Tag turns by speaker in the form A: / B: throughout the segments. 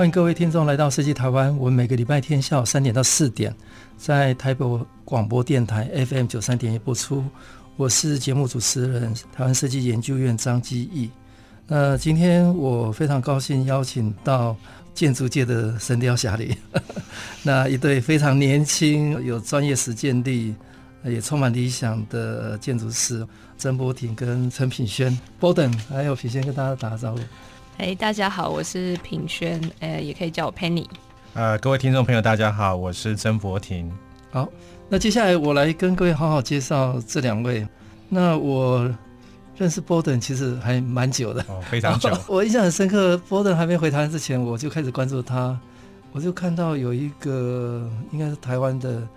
A: 欢迎各位听众来到设计台湾。我们每个礼拜天下午三点到四点，在台北广播电台 FM 九三点一播出。我是节目主持人，台湾设计研究院张基义。那今天我非常高兴邀请到建筑界的神雕侠侣，那一对非常年轻、有专业实践力，也充满理想的建筑师曾波廷跟陈品轩。Borden 还有品轩跟大家打个招呼。
B: 哎，大家好，我是品轩，呃，也可以叫我 Penny。
C: 呃，各位听众朋友，大家好，我是曾博廷。
A: 好，那接下来我来跟各位好好介绍这两位。那我认识 Borden 其实还蛮久的，
C: 哦，非常久。
A: 我印象很深刻，Borden 还没回台湾之前，我就开始关注他，我就看到有一个应该是台湾的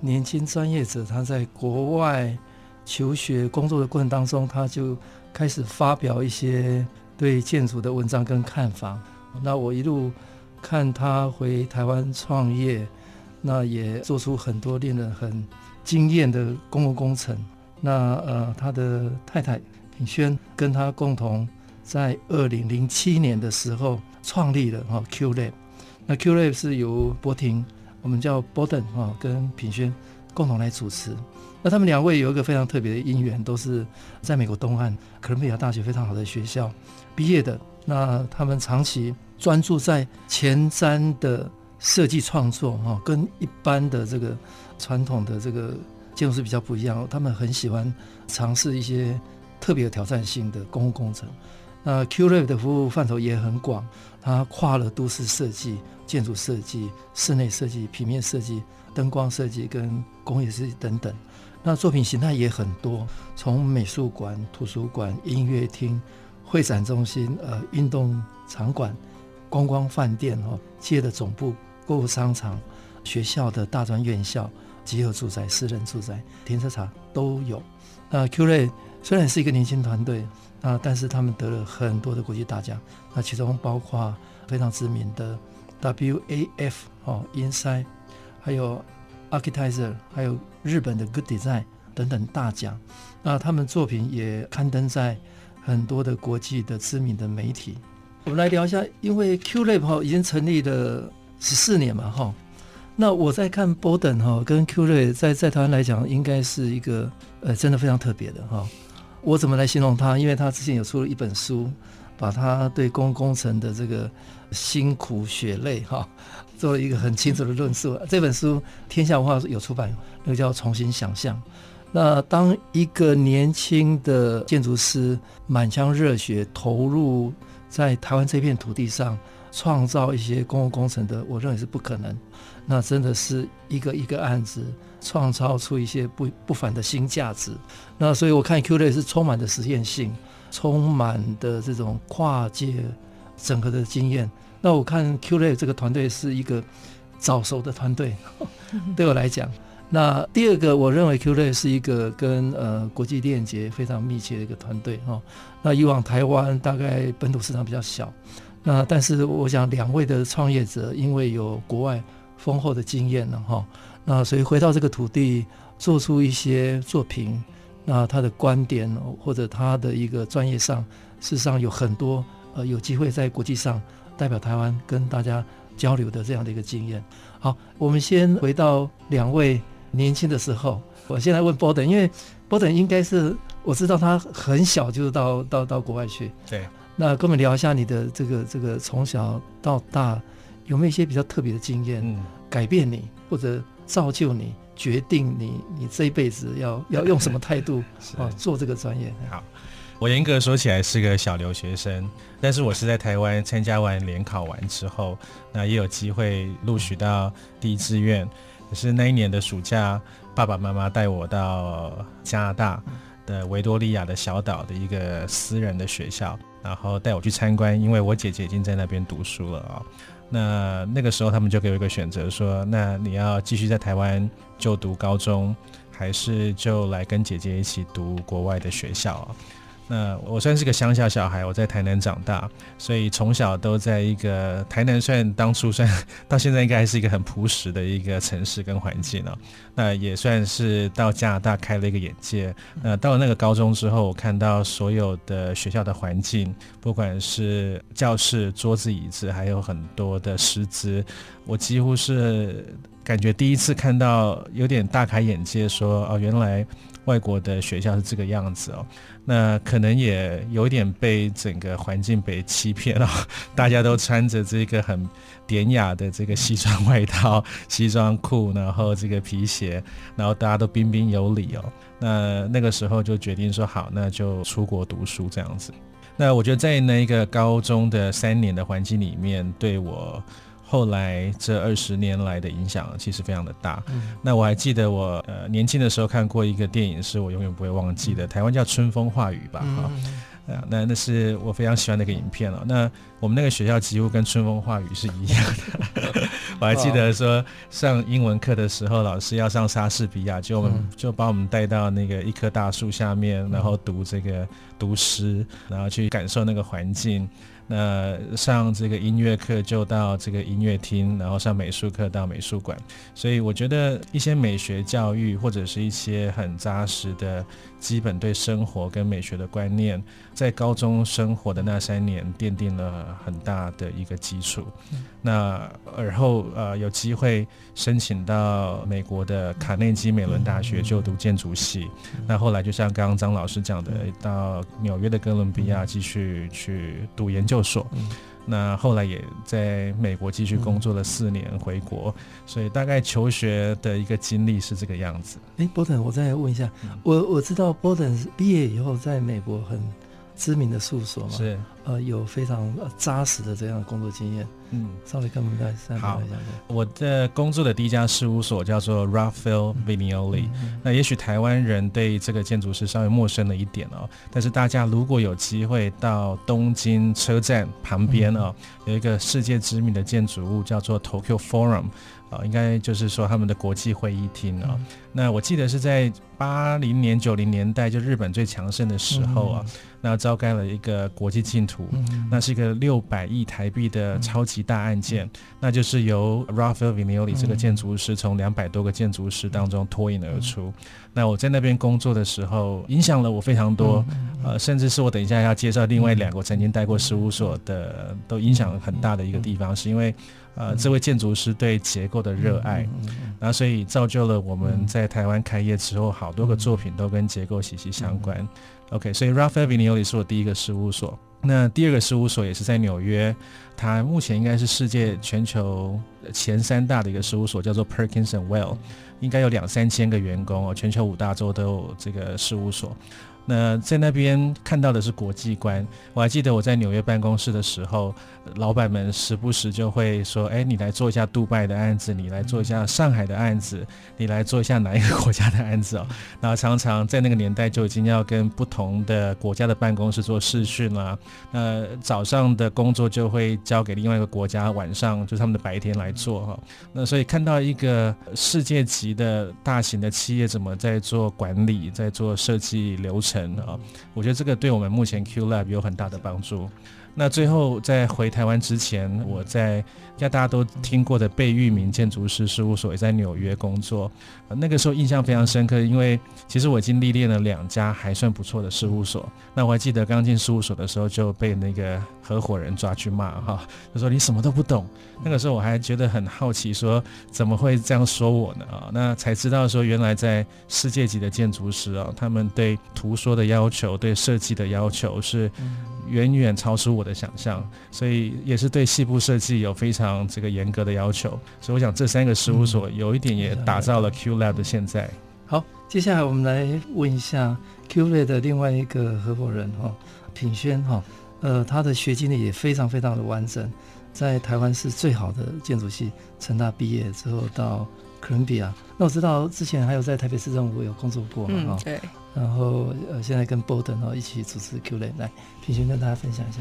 A: 年轻专业者，他在国外求学工作的过程当中，他就开始发表一些。对建筑的文章跟看法，那我一路看他回台湾创业，那也做出很多令人很惊艳的公共工程。那呃，他的太太品轩跟他共同在二零零七年的时候创立了哈 Q Lab。那 Q Lab 是由博廷，我们叫 Borden 哈，跟品轩共同来主持。那他们两位有一个非常特别的因缘，都是在美国东岸哥伦比亚大学非常好的学校毕业的。那他们长期专注在前瞻的设计创作，哈，跟一般的这个传统的这个建筑师比较不一样。他们很喜欢尝试一些特别有挑战性的公共工程。那 QLab 的服务范畴也很广，它跨了都市设计、建筑设计、室内设计、平面设计、灯光设计跟工业设计等等。那作品形态也很多，从美术馆、图书馆、音乐厅、会展中心、呃运动场馆、观光饭店、哦企业的总部、购物商场、学校的大专院校、集合住宅、私人住宅、停车场都有。那 QLab 虽然是一个年轻团队啊，但是他们得了很多的国际大奖，那其中包括非常知名的 WAF 哦，Insight，还有。Architizer，还有日本的 Good Design 等等大奖，那他们作品也刊登在很多的国际的知名的媒体。我们来聊一下，因为 Q Lab 哈已经成立了十四年嘛哈，那我在看 Borden 哈跟 Q Lab 在在台湾来讲，应该是一个呃真的非常特别的哈。我怎么来形容他？因为他之前有出了一本书，把他对公工程的这个辛苦血泪哈。做了一个很清楚的论述。这本书天下文化有出版，那个叫《重新想象》。那当一个年轻的建筑师满腔热血投入在台湾这片土地上，创造一些公共工程的，我认为是不可能。那真的是一个一个案子创造出一些不不凡的新价值。那所以我看 Q 类是充满的实验性，充满的这种跨界整合的经验。那我看 Q l a 这个团队是一个早熟的团队，对我来讲。那第二个，我认为 Q l a 是一个跟呃国际链接非常密切的一个团队哈。那以往台湾大概本土市场比较小，那但是我想两位的创业者因为有国外丰厚的经验了哈，那所以回到这个土地做出一些作品，那他的观点或者他的一个专业上，事实上有很多呃有机会在国际上。代表台湾跟大家交流的这样的一个经验。好，我们先回到两位年轻的时候。我先来问 Borden，因为 Borden 应该是我知道他很小就到到到国外去。
C: 对。
A: 那跟我们聊一下你的这个这个从小到大有没有一些比较特别的经验，嗯、改变你或者造就你，决定你你这一辈子要要用什么态度 啊做这个专业？
C: 好。我严格说起来是个小留学生，但是我是在台湾参加完联考完之后，那也有机会录取到第一志愿。可是那一年的暑假，爸爸妈妈带我到加拿大的维多利亚的小岛的一个私人的学校，然后带我去参观，因为我姐姐已经在那边读书了啊。那那个时候他们就给我一个选择，说：那你要继续在台湾就读高中，还是就来跟姐姐一起读国外的学校啊？那我算是个乡下小孩，我在台南长大，所以从小都在一个台南，算当初算到现在应该还是一个很朴实的一个城市跟环境了。那也算是到加拿大开了一个眼界。那到了那个高中之后，我看到所有的学校的环境，不管是教室、桌子、椅子，还有很多的师资，我几乎是感觉第一次看到，有点大开眼界，说哦，原来外国的学校是这个样子哦。那可能也有点被整个环境被欺骗了，大家都穿着这个很典雅的这个西装外套、西装裤，然后这个皮鞋，然后大家都彬彬有礼哦。那那个时候就决定说好，那就出国读书这样子。那我觉得在那一个高中的三年的环境里面，对我。后来这二十年来的影响其实非常的大。嗯、那我还记得我呃年轻的时候看过一个电影，是我永远不会忘记的。台湾叫《春风化雨》吧，哈、嗯啊，那那是我非常喜欢的一个影片了。那我们那个学校几乎跟《春风化雨》是一样的。我还记得说上英文课的时候，老师要上莎士比亚，就我们就把我们带到那个一棵大树下面，然后读这个读诗，然后去感受那个环境。那上这个音乐课就到这个音乐厅，然后上美术课到美术馆。所以我觉得一些美学教育或者是一些很扎实的基本对生活跟美学的观念，在高中生活的那三年奠定了很大的一个基础。那而后呃有机会申请到美国的卡内基美伦大学就读建筑系。那后来就像刚刚张老师讲的，到纽约的哥伦比亚继续去读研究所，那后来也在美国继续工作了四年，回国，所以大概求学的一个经历是这个样子。
A: 哎，Borden，我再问一下，我我知道 Borden 毕业以后在美国很知名的事务所嘛，是呃有非常扎实的这样的工作经验。嗯，稍微跟我们再再聊一下。
C: 我的工作的第一家事务所叫做 Raphael Viñoly。那也许台湾人对这个建筑师稍微陌生了一点哦，但是大家如果有机会到东京车站旁边哦，有一个世界知名的建筑物叫做 Tokyo Forum，啊，应该就是说他们的国际会议厅啊。那我记得是在八零年九零年代，就日本最强盛的时候啊，那召开了一个国际竞图，那是一个六百亿台币的超级。大案件，那就是由 Raphael Viñoly 这个建筑师从两百多个建筑师当中脱颖而出。那我在那边工作的时候，影响了我非常多，呃，甚至是我等一下要介绍另外两个曾经待过事务所的，都影响很大的一个地方，是因为呃，这位建筑师对结构的热爱，然后所以造就了我们在台湾开业之后，好多个作品都跟结构息息相关。OK，所以 Raphael Viñoly 是我第一个事务所。那第二个事务所也是在纽约，它目前应该是世界全球前三大的一个事务所，叫做 Perkins and Well，应该有两三千个员工哦，全球五大洲都有这个事务所。那在那边看到的是国际观。我还记得我在纽约办公室的时候，老板们时不时就会说：“哎，你来做一下杜拜的案子，你来做一下上海的案子，你来做一下哪一个国家的案子哦。”然后常常在那个年代就已经要跟不同的国家的办公室做视讯了。那早上的工作就会交给另外一个国家，晚上就是他们的白天来做哈。那所以看到一个世界级的大型的企业怎么在做管理，在做设计流程。啊，我觉得这个对我们目前 Q Lab 有很大的帮助。那最后在回台湾之前，我在应该大家都听过的贝聿铭建筑师事务所也在纽约工作。那个时候印象非常深刻，因为其实我已经历练了两家还算不错的事务所。那我还记得刚进事务所的时候就被那个合伙人抓去骂哈，他说你什么都不懂。那个时候我还觉得很好奇，说怎么会这样说我呢？啊，那才知道说原来在世界级的建筑师啊，他们对图说的要求、对设计的要求是。远远超出我的想象，所以也是对细部设计有非常这个严格的要求。所以我想这三个事务所有一点也打造了 Q Lab 的现在。
A: 好，接下来我们来问一下 Q Lab 的另外一个合伙人哈，品轩哈，呃，他的学经历也非常非常的完整，在台湾是最好的建筑系成大毕业之后到哥伦比亚。那我知道之前还有在台北市政府有工作过嘛，哈、
B: 嗯，对。
A: 然后呃，现在跟 Borden 哦一起主持 Q-Lab，来平轩跟大家分享一下。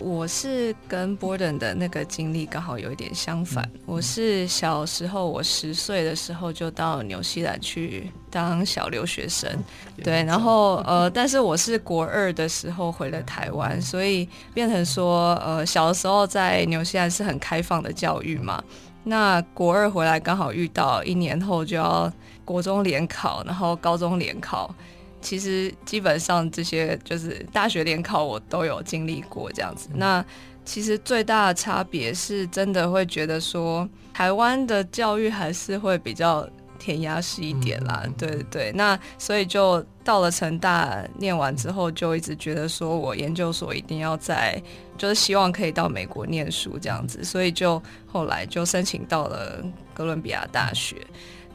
B: 我是跟 Borden 的那个经历刚好有一点相反。嗯、我是小时候，我十岁的时候就到纽西兰去当小留学生，嗯、对。然后呃，但是我是国二的时候回了台湾，所以变成说呃，小的时候在纽西兰是很开放的教育嘛。那国二回来刚好遇到一年后就要国中联考，然后高中联考。其实基本上这些就是大学联考，我都有经历过这样子。那其实最大的差别是真的会觉得说，台湾的教育还是会比较填鸭式一点啦。对对对。那所以就到了成大念完之后，就一直觉得说我研究所一定要在，就是希望可以到美国念书这样子。所以就后来就申请到了哥伦比亚大学。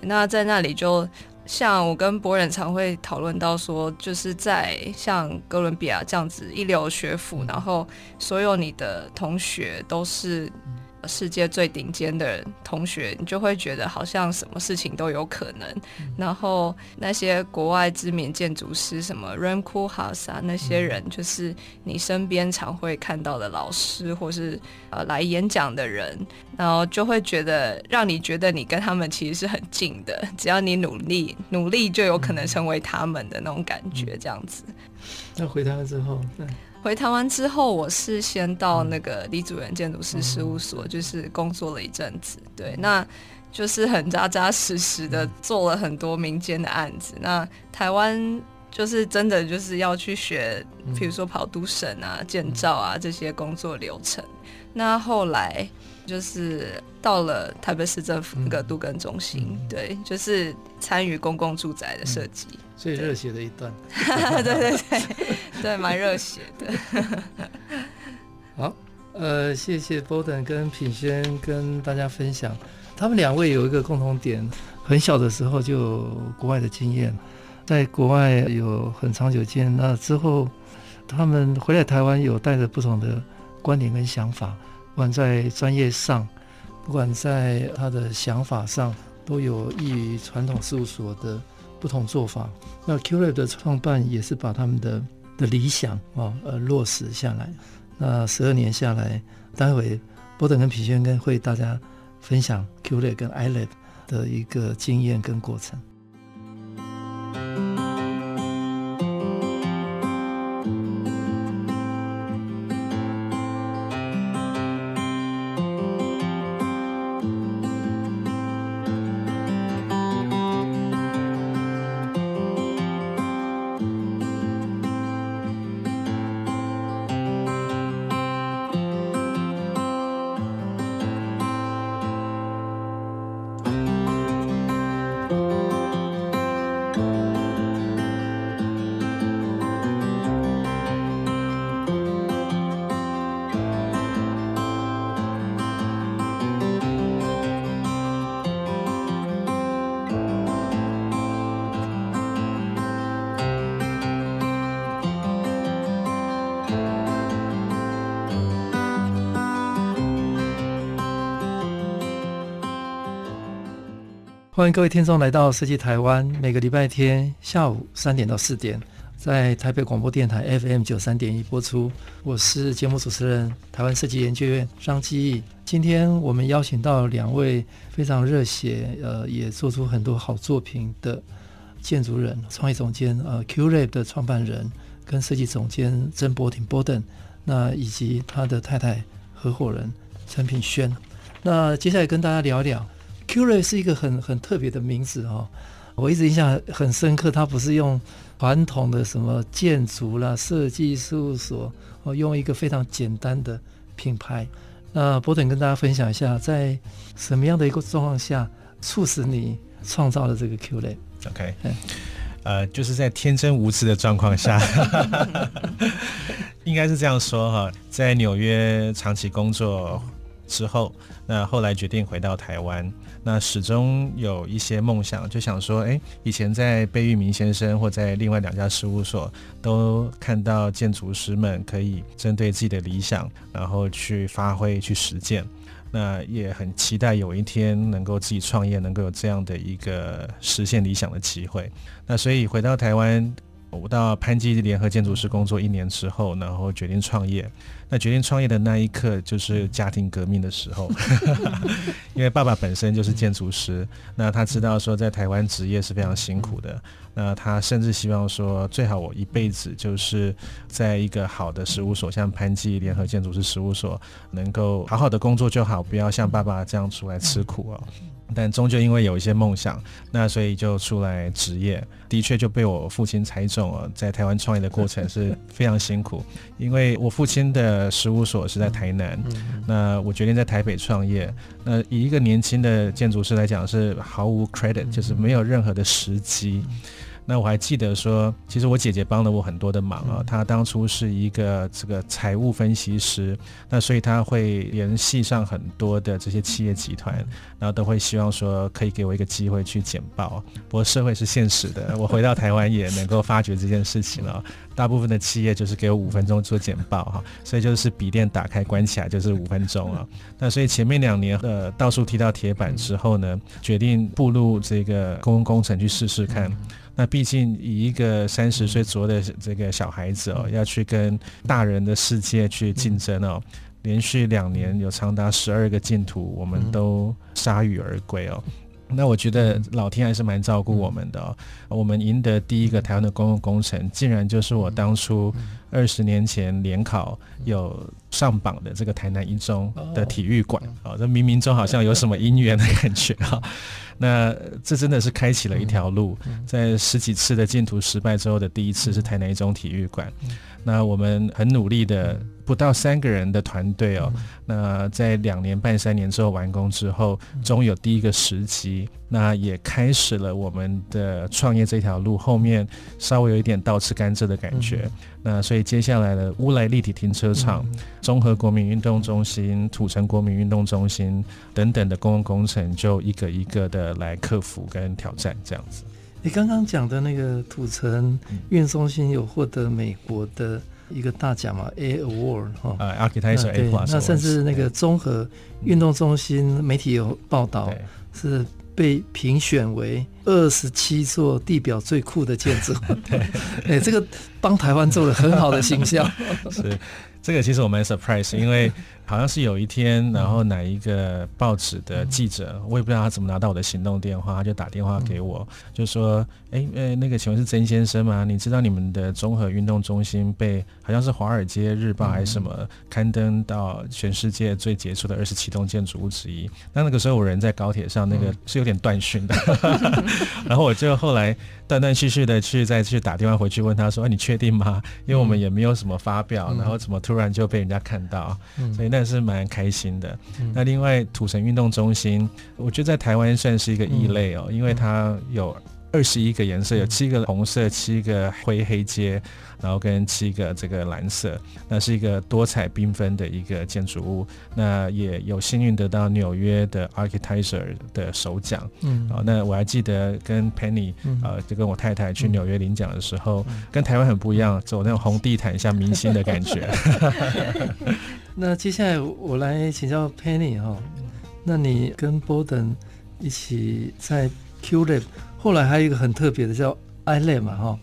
B: 那在那里就。像我跟博仁常会讨论到说，就是在像哥伦比亚这样子一流学府，然后所有你的同学都是。世界最顶尖的同学，你就会觉得好像什么事情都有可能。嗯、然后那些国外知名建筑师，什么 r a m Koolhaas 啊，那些人就是你身边常会看到的老师，或是呃来演讲的人，然后就会觉得让你觉得你跟他们其实是很近的，只要你努力，努力就有可能成为他们的那种感觉，这样子。
A: 那回台湾之后，
B: 回台湾之后，我是先到那个李祖原建筑师事务所，就是工作了一阵子。对，那就是很扎扎实实的做了很多民间的案子。那台湾就是真的就是要去学，比如说跑都审啊、建造啊这些工作流程。那后来就是到了台北市政府那个都更中心，对，就是参与公共住宅的设计。
A: 最热血的一段，
B: 对对对 对，蛮热血的。
A: 好，呃，谢谢 Borden 跟品轩跟大家分享，他们两位有一个共同点，很小的时候就有国外的经验，在国外有很长久经验。那之后，他们回来台湾有带着不同的观点跟想法，不管在专业上，不管在他的想法上，都有异于传统事务所的。不同做法，那 Q-Lab 的创办也是把他们的的理想啊呃落实下来。那十二年下来，待会波登跟皮轩跟会大家分享 Q-Lab 跟 I-Lab 的一个经验跟过程。各位听众来到设计台湾，每个礼拜天下午三点到四点，在台北广播电台 FM 九三点一播出。我是节目主持人，台湾设计研究院张基义。今天我们邀请到两位非常热血，呃，也做出很多好作品的建筑人、创意总监，呃，Q-Lab 的创办人跟设计总监曾博廷 Borden，那以及他的太太合伙人陈品轩。那接下来跟大家聊一聊。Q-Lab 是一个很很特别的名字哦，我一直印象很深刻。它不是用传统的什么建筑啦、设计事务所，哦，用一个非常简单的品牌。那 Borden 跟大家分享一下，在什么样的一个状况下，促使你创造了这个 Q-Lab？OK，
C: 呃，就是在天真无知的状况下，应该是这样说哈，在纽约长期工作之后，那后来决定回到台湾。那始终有一些梦想，就想说，哎，以前在贝聿铭先生或在另外两家事务所，都看到建筑师们可以针对自己的理想，然后去发挥、去实践。那也很期待有一天能够自己创业，能够有这样的一个实现理想的机会。那所以回到台湾，我到潘基联合建筑师工作一年之后，然后决定创业。那决定创业的那一刻，就是家庭革命的时候，因为爸爸本身就是建筑师，那他知道说在台湾职业是非常辛苦的，那他甚至希望说，最好我一辈子就是在一个好的事务所，像潘基联合建筑师事务所，能够好好的工作就好，不要像爸爸这样出来吃苦哦。但终究因为有一些梦想，那所以就出来职业，的确就被我父亲猜中了。在台湾创业的过程是 非常辛苦，因为我父亲的事务所是在台南，那我决定在台北创业。那以一个年轻的建筑师来讲，是毫无 credit，就是没有任何的时机。那我还记得说，其实我姐姐帮了我很多的忙啊。她当初是一个这个财务分析师，那所以她会联系上很多的这些企业集团，然后都会希望说可以给我一个机会去简报。不过社会是现实的，我回到台湾也能够发觉这件事情了。大部分的企业就是给我五分钟做简报哈，所以就是笔电打开关起来就是五分钟啊。那所以前面两年呃到处踢到铁板之后呢，决定步入这个公共工程去试试看。那毕竟以一个三十岁左右的这个小孩子哦，要去跟大人的世界去竞争哦，连续两年有长达十二个净土，我们都铩羽而归哦。那我觉得老天还是蛮照顾我们的哦。我们赢得第一个台湾的公共工程，竟然就是我当初二十年前联考有上榜的这个台南一中的体育馆哦，这冥冥中好像有什么因缘的感觉哈。那这真的是开启了一条路，在十几次的竞图失败之后的第一次是台南一中体育馆。那我们很努力的，不到三个人的团队哦。那在两年半三年之后完工之后，终于有第一个时机，那也开始了我们的创业这条路。后面稍微有一点倒吃甘蔗的感觉。那所以接下来的乌来立体停车场、综合国民运动中心、土城国民运动中心等等的公共工程，就一个一个的来克服跟挑战这样子。
A: 你刚刚讲的那个土城运动中心有获得美国的一个大奖嘛？A Award 哈，
C: 呃，Architecture A Plus。
A: 那甚至那个综合运动中心媒体有报道，是被评选为二十七座地表最酷的建筑。对，哎，这个帮台湾做了很好的形象。
C: 是，这个其实我蛮 surprise，因为。好像是有一天，然后哪一个报纸的记者，我也不知道他怎么拿到我的行动电话，他就打电话给我，就说：“哎，呃，那个请问是曾先生吗？你知道你们的综合运动中心被好像是《华尔街日报》还是什么刊登到全世界最杰出的二十七栋建筑物之一？那那个时候我人在高铁上，那个是有点断讯的，然后我就后来断断续续的去再去打电话回去问他说：‘哎，你确定吗？’因为我们也没有什么发表，然后怎么突然就被人家看到，所以。但是蛮开心的。那另外土城运动中心，我觉得在台湾算是一个异类哦，因为它有二十一个颜色，有七个红色，七个灰黑阶，然后跟七个这个蓝色，那是一个多彩缤纷的一个建筑物。那也有幸运得到纽约的 Architizer 的首奖。嗯，啊，那我还记得跟 Penny 呃，就跟我太太去纽约领奖的时候，跟台湾很不一样，走那种红地毯像明星的感觉。
A: 那接下来我来请教 Penny 哈，那你跟 Borden 一起在 QLab，后来还有一个很特别的叫 iLab 嘛哈，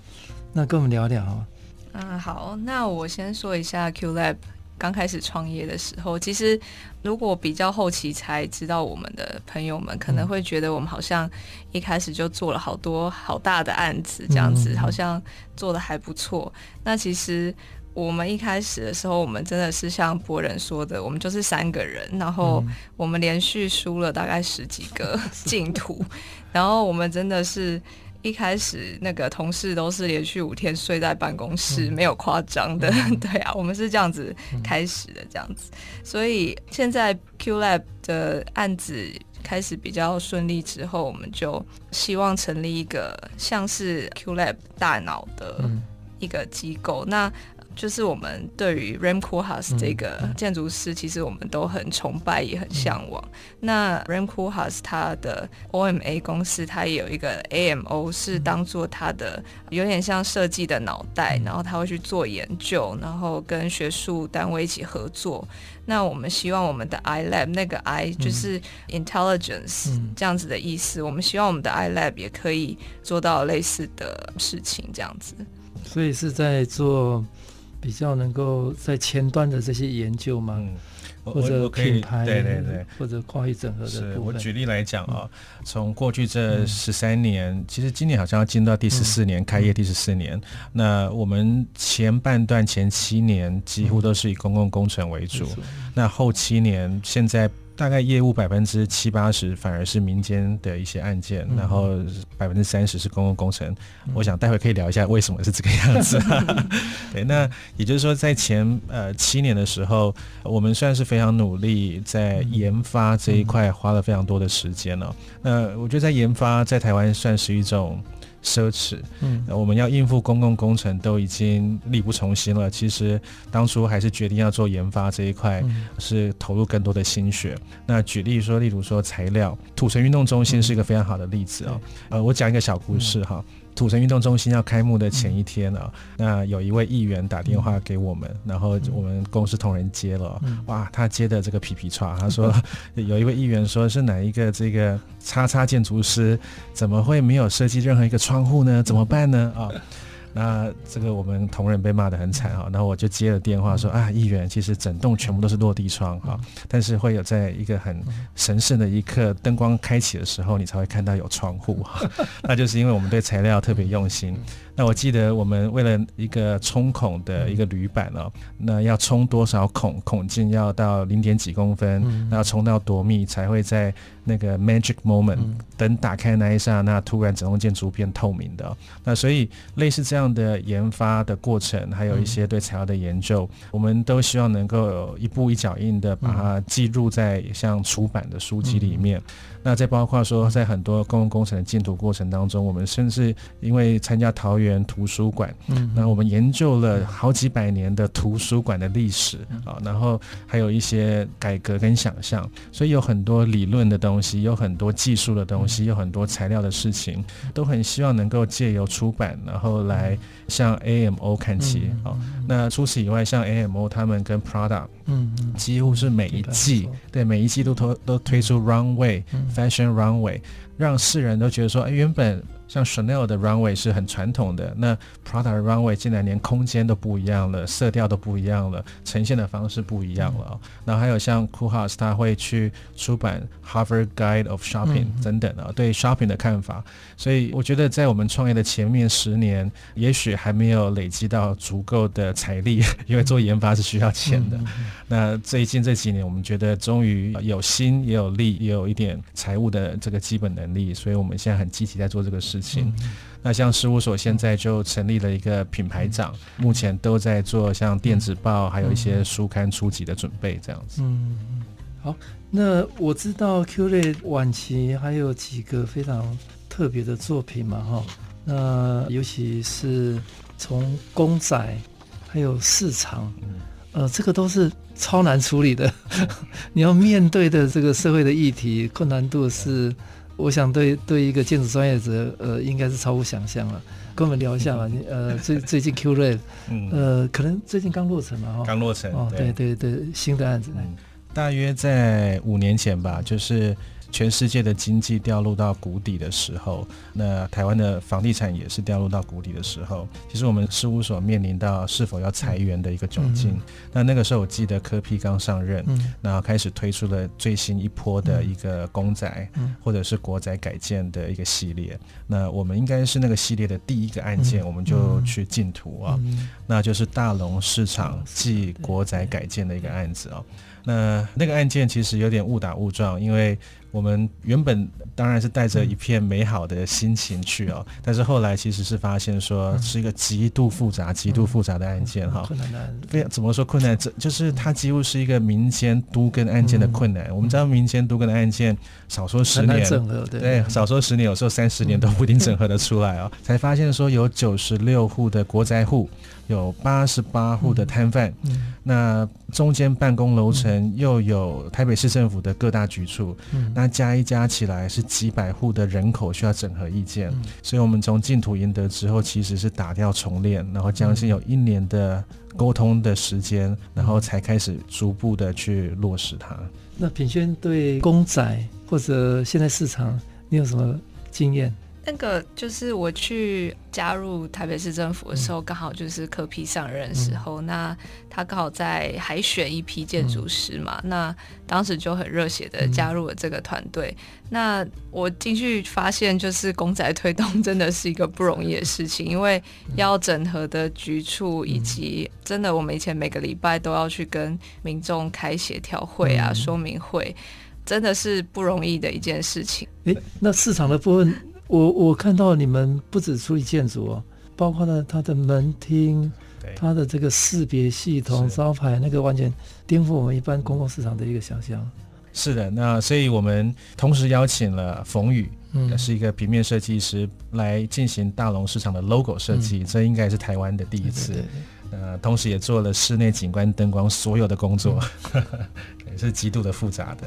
A: 那跟我们聊聊哈。
B: 嗯，好，那我先说一下 QLab 刚开始创业的时候，其实如果比较后期才知道我们的朋友们可能会觉得我们好像一开始就做了好多好大的案子，这样子好像做的还不错。那其实。我们一开始的时候，我们真的是像 Borden 说的，我们就是三个人，然后我们连续输了大概十几个 净土，然后我们真的是一开始那个同事都是连续五天睡在办公室，没有夸张的，对啊，我们是这样子开始的，这样子，所以现在 QLab 的案子开始比较顺利之后，我们就希望成立一个像是 QLab 大脑的一个机构，那。就是我们对于 Ram Koolhaas 这个建筑师，其实我们都很崇拜，也很向往。那 Ram Koolhaas 他的 OMA 公司，他也有一个 AMO，是当做他的有点像设计的脑袋，然后他会去做研究，然后跟学术单位一起合作。那我们希望我们的 iLab 那个 I 就是 intelligence 这样子的意思，我们希望我们的 iLab 也可以做到类似的事情，这样子。
A: 所以是在做比较能够在前端的这些研究吗？嗯或者品牌，
C: 对对对，
A: 或者跨域整合的部分。
C: 我举例来讲啊，从过去这十三年，嗯，其实今年好像要进到第十四年，嗯，开业第十四年，嗯。那我们前半段前七年几乎都是以公共工程为主，嗯，那后七年现在。大概业务百分之七八十反而是民间的一些案件，嗯、然后百分之三十是公共工程。嗯、我想待会可以聊一下为什么是这个样子。对，那也就是说，在前呃七年的时候，我们算是非常努力在研发这一块，花了非常多的时间了、哦。那我觉得在研发在台湾算是一种。奢侈，嗯，我们要应付公共工程都已经力不从心了。其实当初还是决定要做研发这一块，是投入更多的心血。那举例说，例如说材料，土城运动中心是一个非常好的例子啊、哦。呃，我讲一个小故事哈。土城运动中心要开幕的前一天啊，那有一位议员打电话给我们，然后我们公司同仁接了，哇，他接的这个皮皮叉，他说 有一位议员说是哪一个这个叉叉建筑师，怎么会没有设计任何一个窗户呢？怎么办呢？啊？那这个我们同仁被骂得很惨哈，然后我就接了电话说啊，议员其实整栋全部都是落地窗哈，但是会有在一个很神圣的一刻，灯光开启的时候，你才会看到有窗户哈，那就是因为我们对材料特别用心。那我记得我们为了一个冲孔的一个铝板哦，那要冲多少孔，孔径要到零点几公分，那要冲到多密才会在那个 magic moment 灯打开那一刹那，突然整栋建筑变透明的。那所以类似这样的研发的过程，还有一些对材料的研究，我们都希望能够有一步一脚印的把它记录在像出版的书籍里面。那再包括说，在很多公共工程的建图过程当中，我们甚至因为参加桃园图书馆，嗯，那我们研究了好几百年的图书馆的历史啊，然后还有一些改革跟想象，所以有很多理论的东西，有很多技术的东西，有很多材料的事情，都很希望能够借由出版，然后来向 AMO 看齐好。那除此以外，像 AMO 他们跟 Prada，嗯，几乎是每一季，对，每一季都都都推出 Runway。Fashion Runway，让世人都觉得说，哎，原本。像 Chanel 的 runway 是很传统的，那 Prada 的 runway 竟然连空间都不一样了，色调都不一样了，呈现的方式不一样了。嗯、然后还有像 Koolhaas 他会去出版 Harvard Guide of Shopping 等等啊，嗯、对 shopping 的看法。所以我觉得在我们创业的前面十年，也许还没有累积到足够的财力，因为做研发是需要钱的。嗯、那最近这几年，我们觉得终于有心也有力，也有一点财务的这个基本能力，所以我们现在很积极在做这个事。嗯、那像事务所现在就成立了一个品牌长，嗯、目前都在做像电子报，嗯、还有一些书刊出集的准备，这样子。嗯，
A: 好，那我知道 Q-Late 晚期还有几个非常特别的作品嘛，哈，那尤其是从公仔还有市场，呃，这个都是超难处理的，你要面对的这个社会的议题困难度是。我想对对一个建筑专业者，呃，应该是超乎想象了。跟我们聊一下吧，你呃，最最近 Q Ray，呃，可能最近刚落成嘛，哈，
C: 刚落成，
A: 哦，对。对对，新的案子，
C: 嗯，大约在五年前吧，就是。全世界的经济掉入到谷底的时候，那台湾的房地产也是掉入到谷底的时候。其实我们事务所面临到是否要裁员的一个窘境。嗯、那那个时候，我记得柯 P 刚上任，嗯、然后开始推出了最新一波的一个公仔，嗯、或者是国宅改建的一个系列。那我们应该是那个系列的第一个案件，我们就去竞图啊，嗯、那就是大龙市场暨国宅改建的一个案子啊。那那个案件其实有点误打误撞，因为我们原本当然是带着一片美好的心情去哦，但是后来其实是发现说是一个极度复杂、极度复杂的案件哈。困难的。非常怎么说困难？这就是它几乎是一个民间都跟案件的困难。我们知道民间都跟的案件少说十年，对，少说十年，有时候三十年都不一定整合得出来哦。才发现说有九十六户的国宅户。有八十八户的摊贩。那中间办公楼层又有台北市政府的各大局处，嗯、那加一加起来是几百户的人口需要整合意见。嗯、所以我们从净土赢得之后，其实是打掉重练，然后将近有一年的沟通的时间，然后才开始逐步的去落实它。
A: 那品轩对公仔或者现在市场，你有什么经验？
B: 那个就是我去加入台北市政府的时候，刚好就是柯批上任的时候，嗯、那他刚好在海选一批建筑师嘛，嗯、那当时就很热血的加入了这个团队。嗯、那我进去发现，就是公仔推动真的是一个不容易的事情，因为要整合的局处，以及真的我们以前每个礼拜都要去跟民众开协调会啊、嗯、说明会。真的是不容易的一件事情。
A: 诶，那市场的部分，我我看到你们不止处理建筑哦，包括呢它的门厅，对它的这个识别系统、招牌，那个完全颠覆我们一般公共市场的一个想象。
C: 是的，那所以我们同时邀请了冯宇，嗯，是一个平面设计师，来进行大龙市场的 logo 设计，嗯、这应该是台湾的第一次。呃，同时也做了室内景观、灯光所有的工作，也、嗯、是极度的复杂的。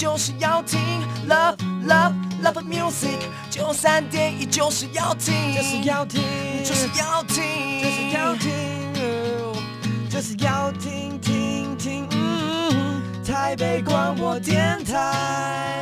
D: 就是要听。Love love love music，九三点一就是要听，就是要听，就是要听，就是要听，就是要听听听，嗯，台北广播电台。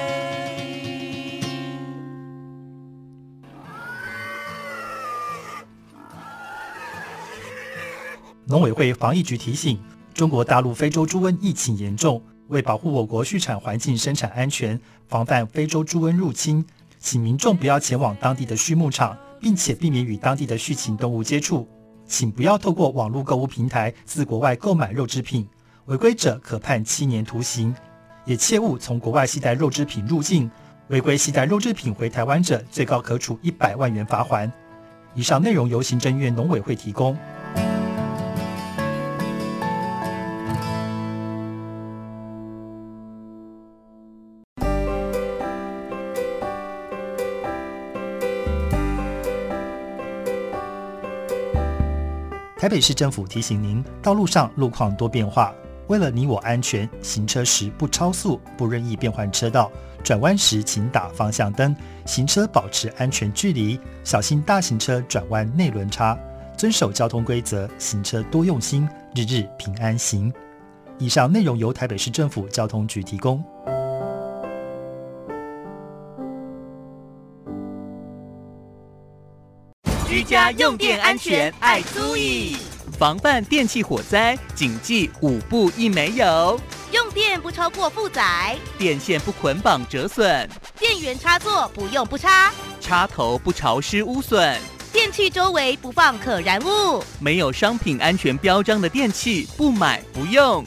E: 农委会防疫局提醒：中国大陆非洲猪瘟疫情严重。为保护我国畜产环境生产安全，防范非洲猪瘟入侵，请民众不要前往当地的畜牧场，并且避免与当地的畜禽动物接触。请不要透过网络购物平台自国外购买肉制品，违规者可判七年徒刑。也切勿从国外携带肉制品入境，违规携带肉制品回台湾者，最高可处一百万元罚锾。以上内容由行政院农委会提供。台北市政府提醒您：道路上路况多变化，为了你我安全，行车时不超速，不任意变换车道，转弯时请打方向灯，行车保持安全距离，小心大型车转弯内轮差，遵守交通规则，行车多用心，日日平安行。以上内容由台北市政府交通局提供。
F: 家用电安全爱注意，防范电器火灾，谨记五不一没有：
G: 用电不超过负载，
F: 电线不捆绑折损，
G: 电源插座不用不插，
F: 插头不潮湿污损，
G: 电器周围不放可燃物，
F: 没有商品安全标章的电器不买不用。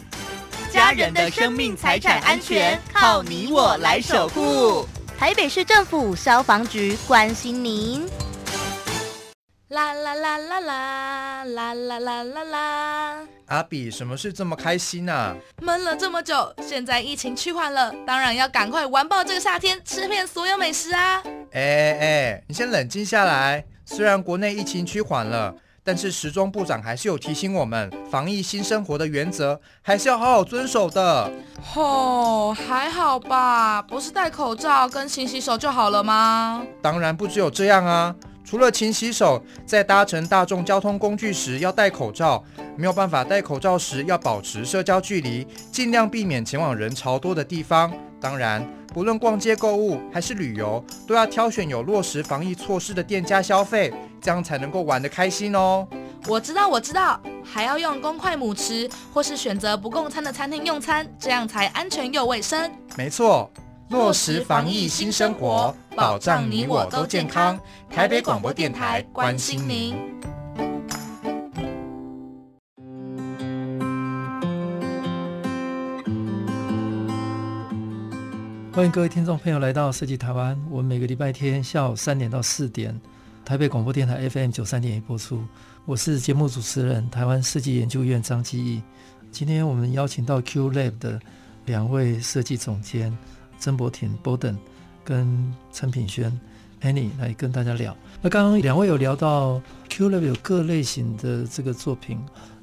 G: 家人的生命财产安全靠你我来守护。台北市政府消防局关心您。
B: 啦啦啦啦啦啦啦啦啦啦！
H: 阿比，什么事这么开心啊？
B: 闷了这么久，现在疫情趋缓了，当然要赶快玩爆这个夏天，吃遍所有美食啊！
H: 哎哎，你先冷静下来。虽然国内疫情趋缓了，但是时装部长还是有提醒我们，防疫新生活的原则还是要好好遵守的。
I: 吼，还好吧，不是戴口罩跟勤洗手就好了吗？
H: 当然不只有这样啊，除了勤洗手，在搭乘大众交通工具时要戴口罩，没有办法戴口罩时要保持社交距离，尽量避免前往人潮多的地方。当然，不论逛街购物还是旅游，都要挑选有落实防疫措施的店家消费，这样才能够玩得开心哦。
I: 我知道，我知道，还要用公筷母匙，或是选择不共餐的餐厅用餐，这样才安全又卫生。
H: 没错，落实防疫新生活，保障你我都健康。台北广播电台关心您。
A: 欢迎各位听众朋友来到设计台湾。我们每个礼拜天下午三点到四点，台北广播电台 FM 九三点一播出。我是节目主持人台湾设计研究院张基义。今天我们邀请到 Q Lab 的两位设计总监曾博廷 Boden 跟陈品轩 Penny 来跟大家聊。那刚刚两位有聊到 Q Lab 有各类型的这个作品。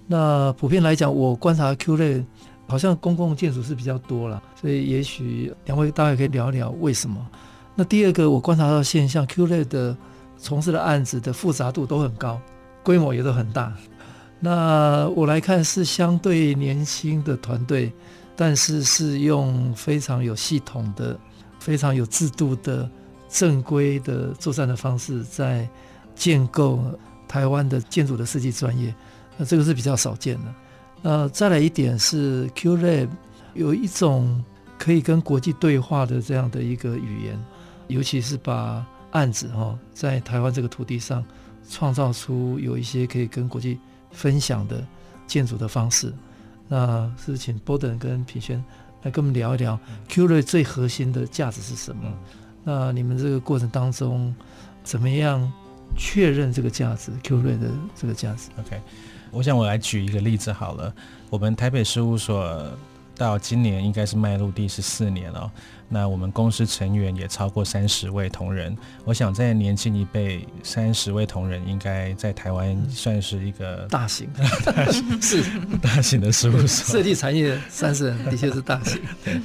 A: 那普遍来讲，我观察 Q Lab。好像公共建筑是比较多了，所以也许两位大概可以聊一聊为什么。那第二个我观察到现象，Q 类的从事的案子的复杂度都很高，规模也都很大。那我来看是相对年轻的团队，但是是用非常有系统的、非常有制度的正规的作战的方式在建构台湾的建筑的设计专业，那这个是比较少见的。呃，再来一点是 Q Lab 有一种可以跟国际对话的这样的一个语言，尤其是把案子哈、哦、在台湾这个土地上创造出有一些可以跟国际分享的建筑的方式。那是请 Borden 跟品轩来跟我们聊一聊 Q Lab 最核心的价值是什么？那你们这个过程当中怎么样确认这个价值？Q Lab 的这个价值
C: ？OK。我想我来举一个例子好了，我们台北事务所到今年应该是迈入第十四年了，那我们公司成员也超过三十位同仁。我想在年轻一辈，三十位同仁应该在台湾算是一个
A: 大型，
C: 大 型是 大型的事务所。
A: 设计产业三十人的确是大型。
C: 对，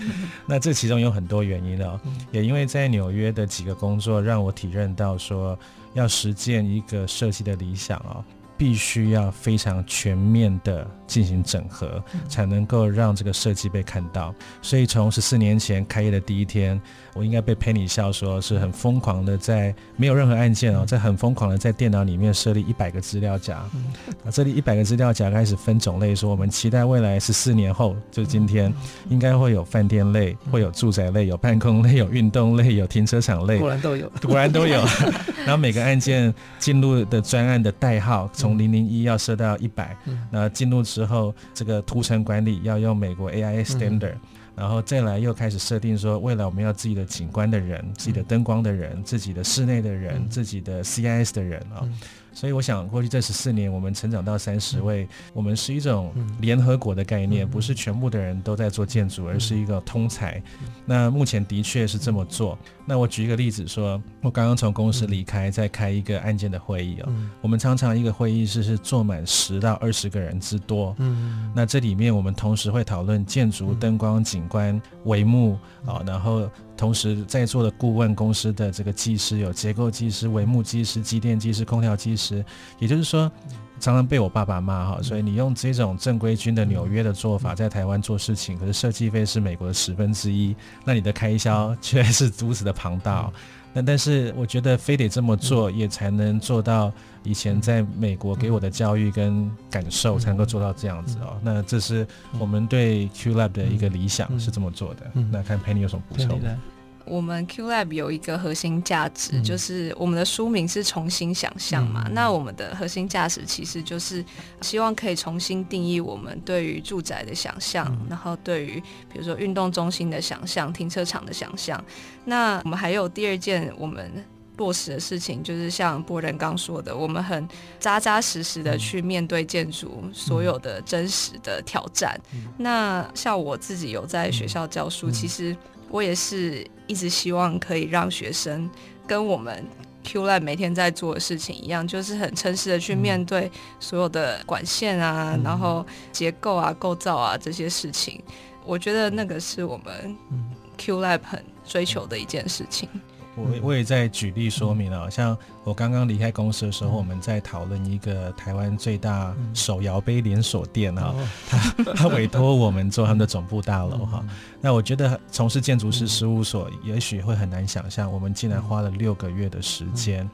C: 那这其中有很多原因哦，也因为在纽约的几个工作让我体认到说，要实践一个设计的理想哦。必须要非常全面的进行整合，才能够让这个设计被看到。所以从十四年前开业的第一天，我应该被 Penny 笑说是很疯狂的，在没有任何案件哦，在很疯狂的在电脑里面设立一百个资料夹。那，这里一百个资料夹开始分种类，说我们期待未来十四年后，就今天应该会有饭店类，会有住宅类，有办公类，有运动类，有停车场类，
A: 果然都有，
C: 果然都有。然后每个案件进入的专案的代号从零零一要设到一百，那进入之后，这个图层管理要用美国 AIA Standard，然后再来又开始设定说，未来我们要自己的景观的人、自己的灯光的人、自己的室内的人、自己的 CIS 的人啊。所以我想，过去这十四年，我们成长到三十位，我们是一种联合国的概念，不是全部的人都在做建筑，而是一个通才。那目前的确是这么做。那我举一个例子说，我刚刚从公司离开，在开一个案件的会议哦。我们常常一个会议室是坐满十到二十个人之多。嗯那这里面我们同时会讨论建筑、灯光、景观、帷幕啊，然后。同时，在座的顾问公司的这个技师有结构技师、帷幕技师、机电技师、空调技师，也就是说，常常被我爸爸骂哈。所以你用这种正规军的纽约的做法在台湾做事情，可是设计费是美国的十分之一，那你的开销却是如此的庞大。那但是我觉得非得这么做，也才能做到以前在美国给我的教育跟感受，才能够做到这样子哦。那这是我们对 Q Lab 的一个理想，是这么做的。那看 Penny 有什么补充？
B: 我们 Q Lab 有一个核心价值，就是我们的书名是重新想象嘛。那我们的核心价值其实就是希望可以重新定义我们对于住宅的想象，然后对于比如说运动中心的想象、停车场的想象。那我们还有第二件我们落实的事情，就是像 Borden 刚说的，我们很扎扎实实的去面对建筑所有的真实的挑战。那像我自己有在学校教书，其实。我也是一直希望可以让学生跟我们 QLab 每天在做的事情一样，就是很诚实的去面对所有的管线啊，嗯、然后结构啊、构造啊这些事情。我觉得那个是我们 QLab 很追求的一件事情。
C: 我我也在举例说明了，像我刚刚离开公司的时候，我们在讨论一个台湾最大手摇杯连锁店哈，他他委托我们做他们的总部大楼哈。那我觉得从事建筑师事务所，也许会很难想象，我们竟然花了六个月的时间。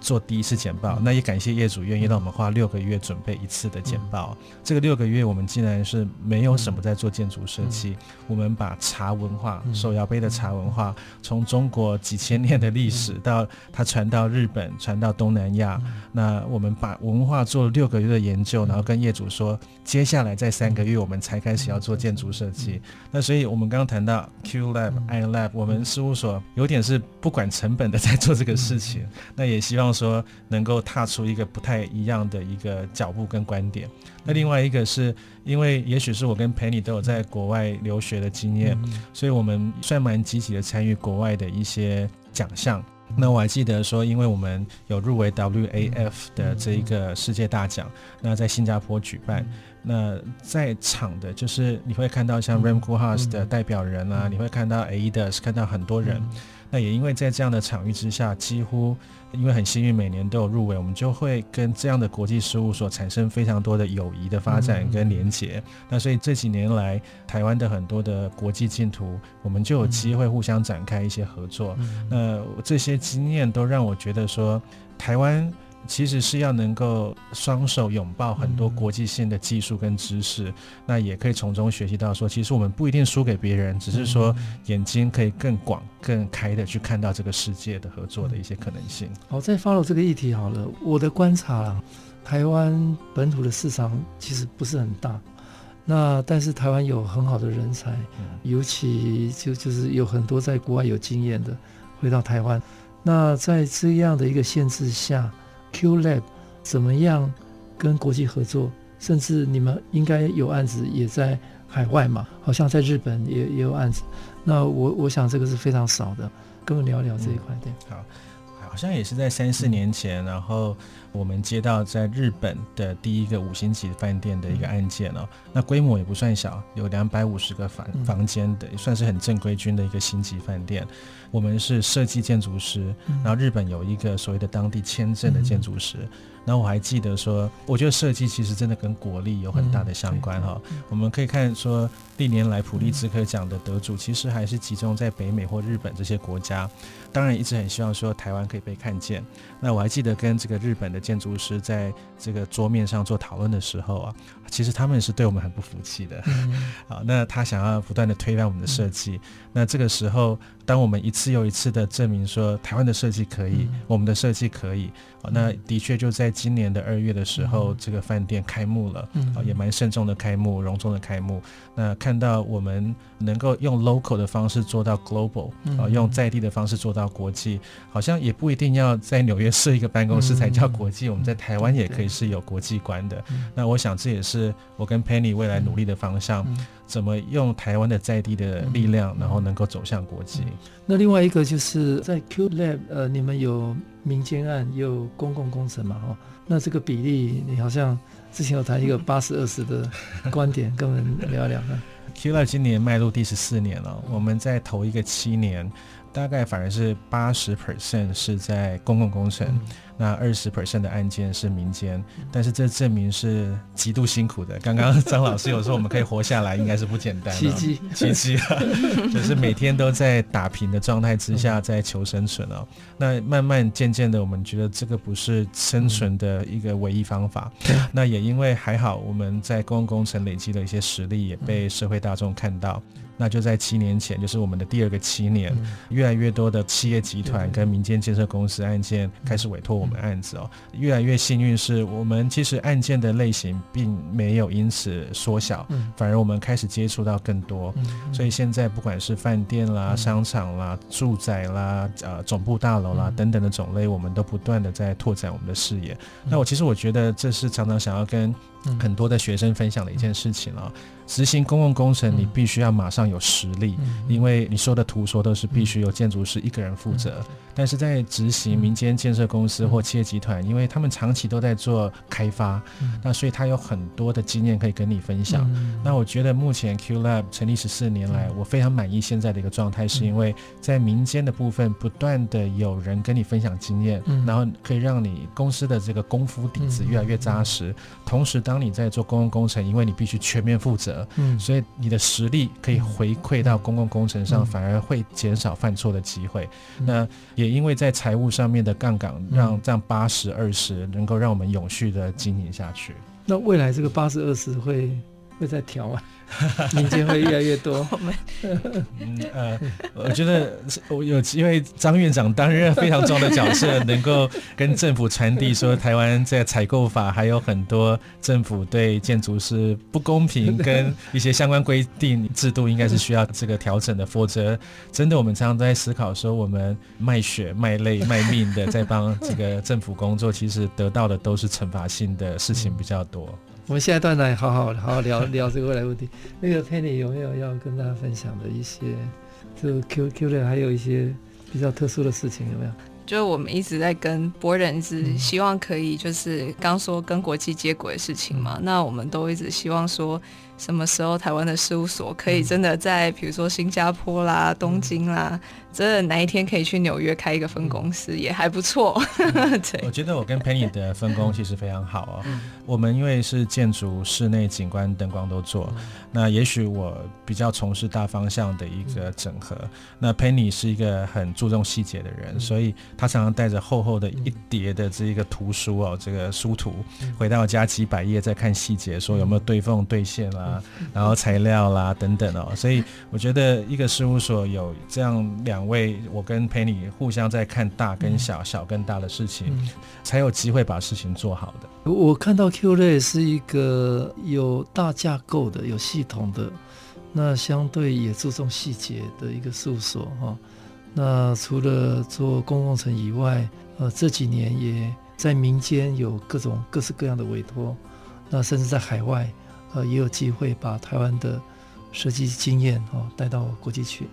C: 做第一次简报，那也感谢业主愿意让我们花六个月准备一次的简报。这个六个月，我们竟然是没有什么在做建筑设计。我们把茶文化，手摇杯的茶文化，从中国几千年的历史到它传到日本，传到东南亚。那我们把文化做了六个月的研究，然后跟业主说，接下来在三个月我们才开始要做建筑设计。那所以我们刚刚谈到 Q Lab、I Lab，我们事务所有点是不管成本的在做这个事情。那也希望。说能够踏出一个不太一样的一个脚步跟观点。那另外一个是因为，也许是我跟 Penny 都有在国外留学的经验，所以我们算蛮积极的参与国外的一些奖项。那我还记得说，因为我们有入围 WAF 的这一个世界大奖，那在新加坡举办，那在场的就是你会看到像 Rem Koolhaas 的代表人啊，你会看到 AIDAS，看到很多人。那也因为在这样的场域之下，几乎因为很幸运，每年都有入围，我们就会跟这样的国际事务所产生非常多的友谊的发展跟连结。嗯、那所以这几年来，台湾的很多的国际竞图，我们就有机会互相展开一些合作。嗯、那这些经验都让我觉得说，台湾。其实是要能够双手拥抱很多国际性的技术跟知识，嗯、那也可以从中学习到说，其实我们不一定输给别人，只是说眼睛可以更广、更开的去看到这个世界的合作的一些可能性。
A: 好，再 follow 这个议题好了。我的观察啦，台湾本土的市场其实不是很大，那但是台湾有很好的人才，嗯、尤其就就是有很多在国外有经验的回到台湾。那在这样的一个限制下，QLab 怎么样跟国际合作？甚至你们应该有案子也在海外嘛？好像在日本也也有案子。那我我想这个是非常少的，跟我聊聊这一块。对，
C: 好，好像也是在三四年前，然后我们接到在日本的第一个五星级饭店的一个案件哦。那规模也不算小，有两百五十个房房间的，也算是很正规军的一个星级饭店。我们是设计建筑师，然后日本有一个所谓的当地签证的建筑师。然后我还记得说，我觉得设计其实真的跟国力有很大的相关哈。我们可以看说，历年来普利兹克奖的得主，其实还是集中在北美或日本这些国家。当然，一直很希望说台湾可以被看见。那我还记得跟这个日本的建筑师在这个桌面上做讨论的时候啊，其实他们是对我们很不服气的。好，那他想要不断的推翻我们的设计。那这个时候，当我们一次又一次的证明说台湾的设计可以，我们的设计可以。那的确就在今年的二月的时候，这个饭店开幕了，啊，也蛮慎重的开幕，隆重的开幕。那看到我们能够用 local 的方式做到 global，啊，用在地的方式做到国际，好像也不一定要在纽约设一个办公室才叫国际，我们在台湾也可以是有国际观的。那我想这也是我跟 Penny 未来努力的方向，怎么用台湾的在地的力量，然后能够走向国际。
A: 那另外一个就是在 QLab，呃，你们有。民间案也有公共工程嘛？哦，那这个比例，你好像之前有谈一个 八十二十的观点，跟我们聊一聊啊。
C: QLab 今年迈入第十四年了，我们在头一个七年，大概反而是八十 percent 是在公共工程。嗯那二十 percent 的案件是民间，但是这证明是极度辛苦的。刚刚 张老师有说我们可以活下来，应该是不简单。
A: 奇迹，
C: 奇迹，就是每天都在打平的状态之下在求生存哦。那慢慢渐渐的，我们觉得这个不是生存的一个唯一方法。那也因为还好，我们在公共工程累积了一些实力，也被社会大众看到。那就在七年前，就是我们的第二个七年，越来越多的企业集团跟民间建设公司案件开始委托我们案子哦。越来越幸运是我们其实案件的类型并没有因此缩小，反而我们开始接触到更多。所以现在不管是饭店啦、商场啦、住宅啦、呃总部大楼啦等等的种类，我们都不断的在拓展我们的视野。那我其实我觉得这是常常想要跟很多的学生分享的一件事情啊。执行公共工程，你必须要马上有实力，因为你说的图说都是必须由建筑师一个人负责。但是在执行民间建设公司或企业集团，因为他们长期都在做开发，那所以他有很多的经验可以跟你分享。那我觉得目前 Q Lab 成立十四年来，我非常满意现在的一个状态，是因为在民间的部分不断的有人跟你分享经验，然后可以让你公司的这个功夫底子越来越扎实。同时，当你在做公共工程，因为你必须全面负责。嗯，所以你的实力可以回馈到公共工程上，反而会减少犯错的机会。那也因为在财务上面的杠杆，让这样八十二十能够让我们永续的经营下去。
A: 那未来这个八十二十会会在调吗？民间会越来越多。我们
C: 嗯呃，我觉得我有机会，张院长担任非常重要的角色，能够跟政府传递说，台湾在采购法还有很多政府对建筑师不公平，跟一些相关规定制度应该是需要这个调整的。否则，真的我们常常都在思考说，我们卖血、卖泪、卖命的在帮这个政府工作，其实得到的都是惩罚性的事情比较多。
A: 我们下一段来好好好好聊聊这个未来问题。那个 Penny 有没有要跟大家分享的一些，就 Q Q 的还有一些比较特殊的事情有没有？
B: 就我们一直在跟 Borden 一直希望可以就是刚说跟国际接轨的事情嘛，那我们都一直希望说。什么时候台湾的事务所可以真的在，比如说新加坡啦、东京啦，真的哪一天可以去纽约开一个分公司也还不错。对，
C: 我觉得我跟 Penny 的分工其实非常好哦。我们因为是建筑、室内景观、灯光都做，那也许我比较从事大方向的一个整合。那 Penny 是一个很注重细节的人，所以他常常带着厚厚的一叠的这一个图书哦，这个书图回到家几百页再看细节，说有没有对缝、对线啦。然后材料啦等等哦，所以我觉得一个事务所有这样两位，我跟 Penny 互相在看大跟小、小跟大的事情，才有机会把事情做好的。
A: 我看到 Q 类是一个有大架构的、有系统的，那相对也注重细节的一个事务所哈。那除了做公共层以外，呃，这几年也在民间有各种各式各样的委托，那甚至在海外。呃，也有机会把台湾的设计经验哦带到国际去。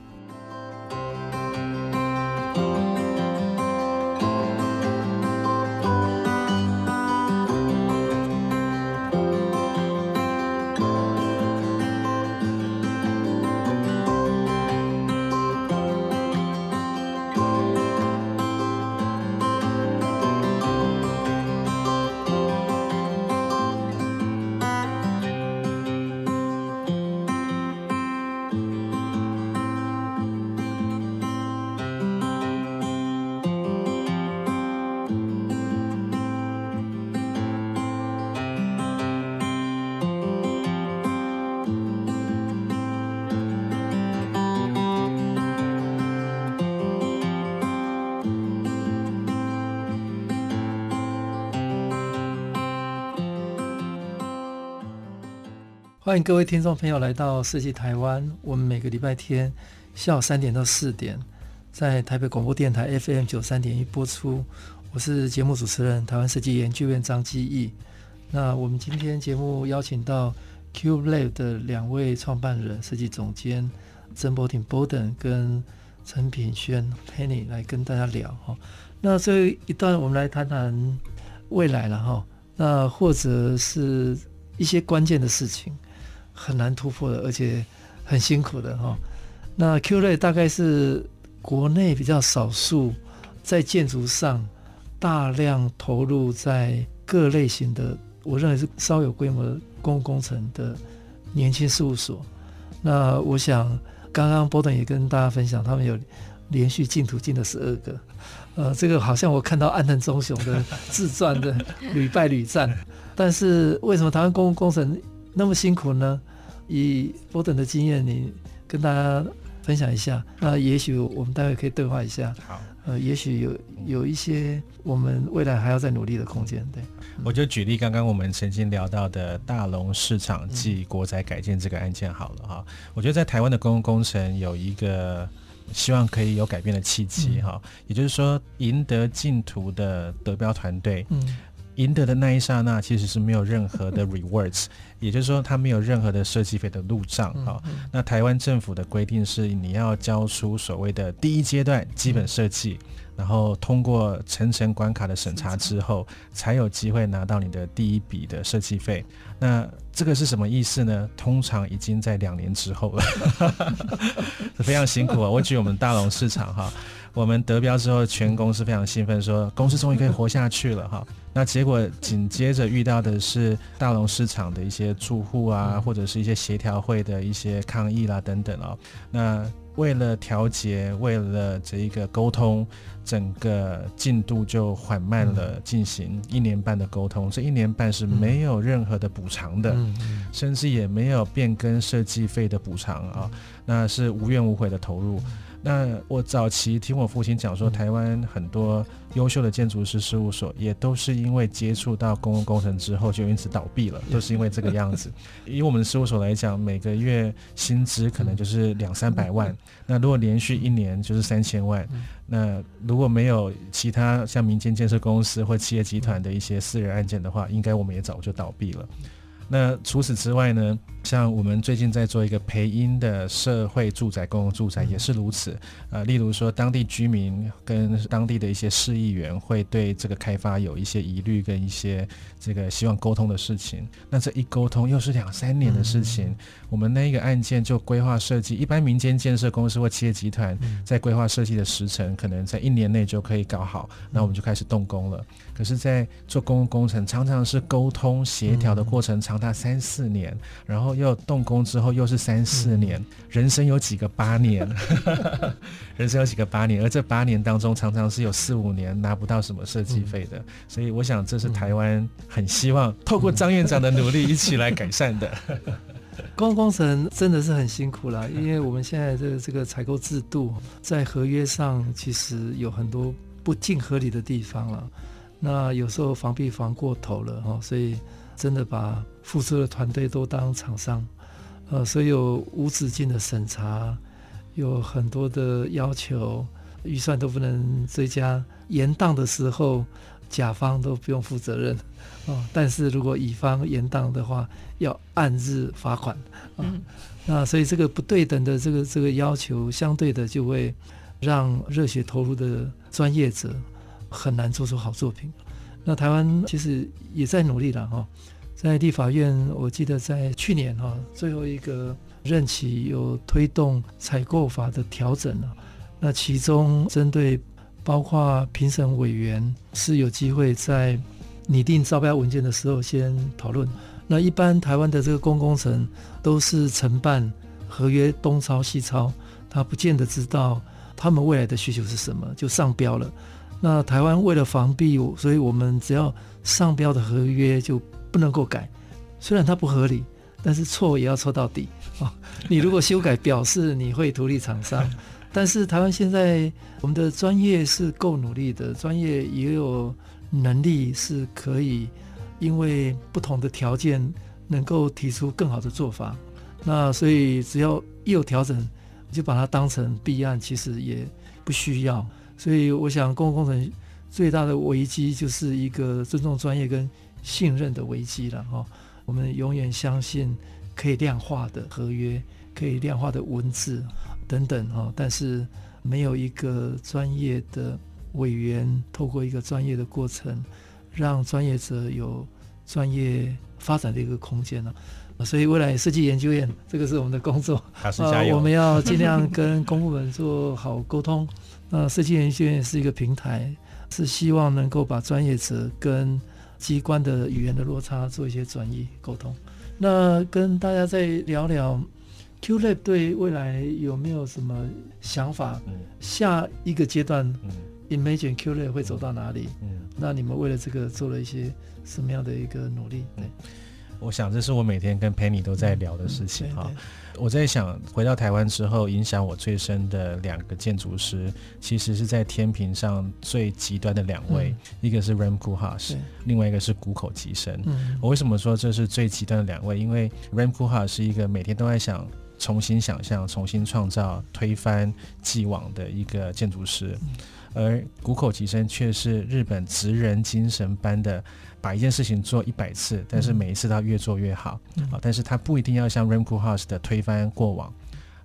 A: 欢迎各位听众朋友来到设计台湾。我们每个礼拜天下午三点到四点，在台北广播电台 FM 九三点一播出。我是节目主持人台湾设计研究院张基义。那我们今天节目邀请到 Q Lab 的两位创办人、设计总监曾博廷 （Boden） 跟陈品轩 Penny 来跟大家聊哈。那这一段我们来谈谈未来了哈。那或者是一些关键的事情。很难突破的，而且很辛苦的哈。那 Q 类大概是国内比较少数在建筑上大量投入在各类型的，我认为是稍有规模的公共工程的年轻事务所。那我想刚刚波顿也跟大家分享，他们有连续进图进了十二个，呃，这个好像我看到安藤忠雄的自传的屡败屡战。但是为什么台湾公共工程那么辛苦呢？以 Borden 的经验，你跟大家分享一下。那也许我们待会可以对话一下。好，呃，也许有有一些我们未来还要再努力的空间。对，
C: 我就举例刚刚我们曾经聊到的大龙市场暨国宅改建这个案件好了哈。我觉得在台湾的公共工程有一个希望可以有改变的契机哈，也就是说赢得净土的德标团队。嗯。赢得的那一刹那，其实是没有任何的 rewards，也就是说，它没有任何的设计费的入账啊。那台湾政府的规定是，你要交出所谓的第一阶段基本设计，然后通过层层关卡的审查之后，才有机会拿到你的第一笔的设计费。那这个是什么意思呢？通常已经在两年之后了，非常辛苦啊。我举我们大龙市场哈。我们得标之后，全公司非常兴奋，说公司终于可以活下去了哈。那结果紧接着遇到的是大龙市场的一些住户啊，或者是一些协调会的一些抗议啦等等哦。那为了调节，为了这一个沟通，整个进度就缓慢了进行一年半的沟通。这一年半是没有任何的补偿的，甚至也没有变更设计费的补偿啊。那是无怨无悔的投入。那我早期听我父亲讲说，台湾很多优秀的建筑师事务所也都是因为接触到公共工程之后就因此倒闭了，都是因为这个样子。以我们事务所来讲，每个月薪资可能就是两三百万，那如果连续一年就是三千万，那如果没有其他像民间建设公司或企业集团的一些私人案件的话，应该我们也早就倒闭了。那除此之外呢，像我们最近在做一个培英的社会住宅、公共住宅也是如此。呃，例如说当地居民跟当地的一些市议员会对这个开发有一些疑虑跟一些这个希望沟通的事情。那这一沟通又是两三年的事情。我们那一个案件就规划设计，一般民间建设公司或企业集团在规划设计的时程可能在一年内就可以搞好，那我们就开始动工了。可是，在做公共工程，常常是沟通协调的过程长达三四年，然后。又动工之后又是三四年，人生有几个八年？人生有几个八年？而这八年当中，常常是有四五年拿不到什么设计费的。所以我想，这是台湾很希望透过张院长的努力一起来改善的。
A: 公共工程真的是很辛苦了，因为我们现在的这个采购制度在合约上其实有很多不尽合理的地方了。那有时候防避防过头了哈，所以。真的把付出的团队都当厂商，呃，所以有无止境的审查，有很多的要求，预算都不能追加，延宕的时候，甲方都不用负责任，哦，但是如果乙方延宕的话，要按日罚款，啊，嗯，那所以这个不对等的这个这个要求，相对的就会让热血投入的专业者很难做出好作品。那台湾其实也在努力了哈，在立法院，我记得在去年哈最后一个任期有推动采购法的调整了。那其中针对包括评审委员是有机会在拟定招标文件的时候先讨论。那一般台湾的这个公工程都是承办合约东抄西抄，他不见得知道他们未来的需求是什么，就上标了。那台湾为了防弊，所以我们只要上标的合约就不能够改，虽然它不合理，但是错也要错到底啊！你如果修改，表示你会图利厂商。但是台湾现在我们的专业是够努力的，专业也有能力是可以，因为不同的条件能够提出更好的做法。那所以只要一有调整，就把它当成弊案，其实也不需要。所以，我想，公共工程最大的危机就是一个尊重专业跟信任的危机了哈。我们永远相信可以量化的合约，可以量化的文字等等哈，但是没有一个专业的委员透过一个专业的过程，让专业者有专业发展的一个空间了。所以，未来设计研究院这个是我们的工作，
C: 啊，
A: 我们要尽量跟公部门做好沟通。那设计研究院是一个平台，是希望能够把专业者跟机关的语言的落差做一些转移沟通。那跟大家再聊聊，QLab 对未来有没有什么想法？下一个阶段，Imagine QLab 会走到哪里？那你们为了这个做了一些什么样的一个努力？对。
C: 我想这是我每天跟 Penny 都在聊的事情哈。我在想回到台湾之后，影响我最深的两个建筑师，其实是在天平上最极端的两位，一个是 Rem Koolhaas，另外一个是谷口吉生。我为什么说这是最极端的两位？因为 Rem Koolhaas 是一个每天都在想重新想象、重新创造、推翻既往的一个建筑师，而谷口吉生却是日本职人精神般的把一件事情做一百次，但是每一次都要越做越好啊！但是他不一定要像 Ramco House 的推翻过往。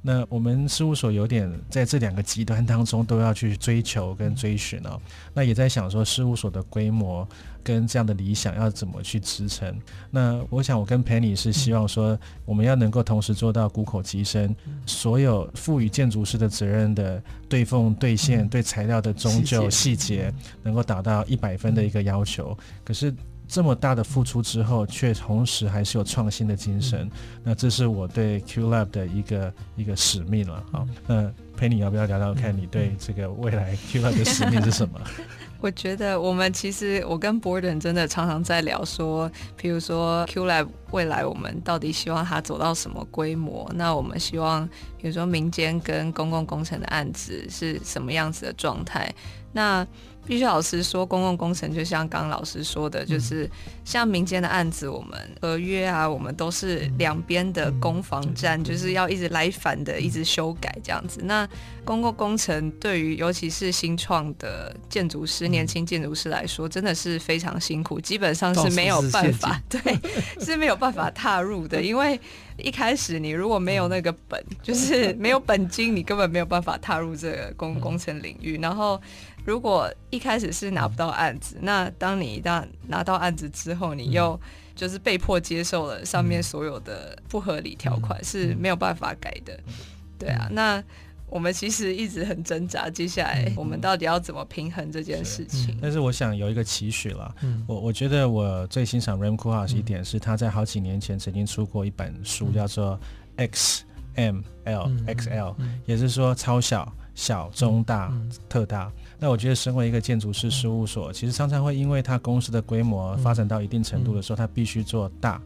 C: 那我们事务所有点在这两个极端当中都要去追求跟追寻哦。那也在想说，事务所的规模跟这样的理想要怎么去支撑？那我想，我跟 Penny 是希望说，我们要能够同时做到谷口机身，所有赋予建筑师的责任的对缝、对线、对材料的终究细节，能够达到一百分的一个要求。可是。这么大的付出之后，却同时还是有创新的精神，那这是我对 Q Lab 的一个一个使命了。好，那佩妮要不要聊聊看你对这个未来 Q Lab 的使命是什么？
B: 我觉得我们其实我跟 Borden 真的常常在聊说，譬如说 Q Lab 未来我们到底希望它走到什么规模？那我们希望，比如说民间跟公共工程的案子是什么样子的状态？那必须老实说，公共工程就像刚刚老师说的，就是像民间的案子，我们合约啊，我们都是两边的攻防战，就是要一直来反的，一直修改这样子。那公共工程对于尤其是新创的建筑师、年轻建筑师来说，真的是非常辛苦，基本上是没有办法，对，是没有办法踏入的，因为一开始你如果没有那个本，就是没有本金，你根本没有办法踏入这个公共工程领域，然后。如果一开始是拿不到案子，那当你一旦拿到案子之后，你又就是被迫接受了上面所有的不合理条款，是没有办法改的。对啊，那我们其实一直很挣扎，接下来我们到底要怎么平衡这件事情？
C: 但是我想有一个期许了，我我觉得我最欣赏 Ram Koolhaas 一点是他在好几年前曾经出过一本书，叫做 X M L X L，也是说超小、小、中、大、特大。那我觉得，身为一个建筑师事务所，其实常常会因为他公司的规模发展到一定程度的时候，他必须做大，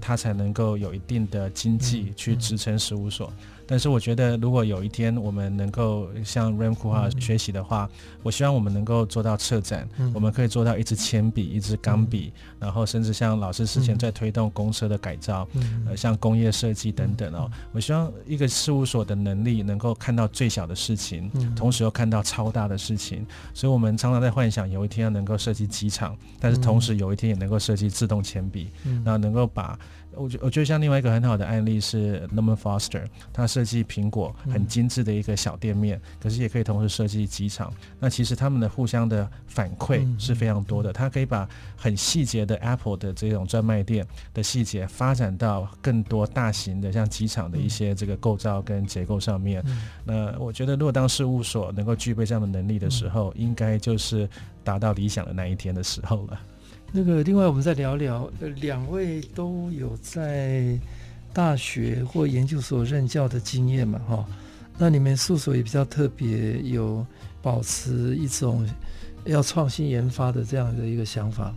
C: 他才能够有一定的经济去支撑事务所。但是我觉得，如果有一天我们能够向 Ram Koolhaas 学习的话，我希望我们能够做到策展，我们可以做到一支铅笔、一支钢笔，然后甚至像老师之前在推动公车的改造，呃，像工业设计等等哦。我希望一个事务所的能力能够看到最小的事情，同时又看到超大的事情。所以，我们常常在幻想有一天要能够设计机场，但是同时有一天也能够设计自动铅笔，然后能够把。我觉我觉得像另外一个很好的案例是 Norman Foster，他设计苹果很精致的一个小店面，可是也可以同时设计机场。那其实他们的互相的反馈是非常多的。他可以把很细节的 Apple 的这种专卖店的细节发展到更多大型的像机场的一些这个构造跟结构上面。那我觉得如果当事务所能够具备这样的能力的时候，应该就是达到理想的那一天的时候了。
A: 那个，另外我们再聊聊，呃，两位都有在大学或研究所任教的经验嘛，哈。那你们事务所也比较特别，有保持一种要创新研发的这样的一个想法，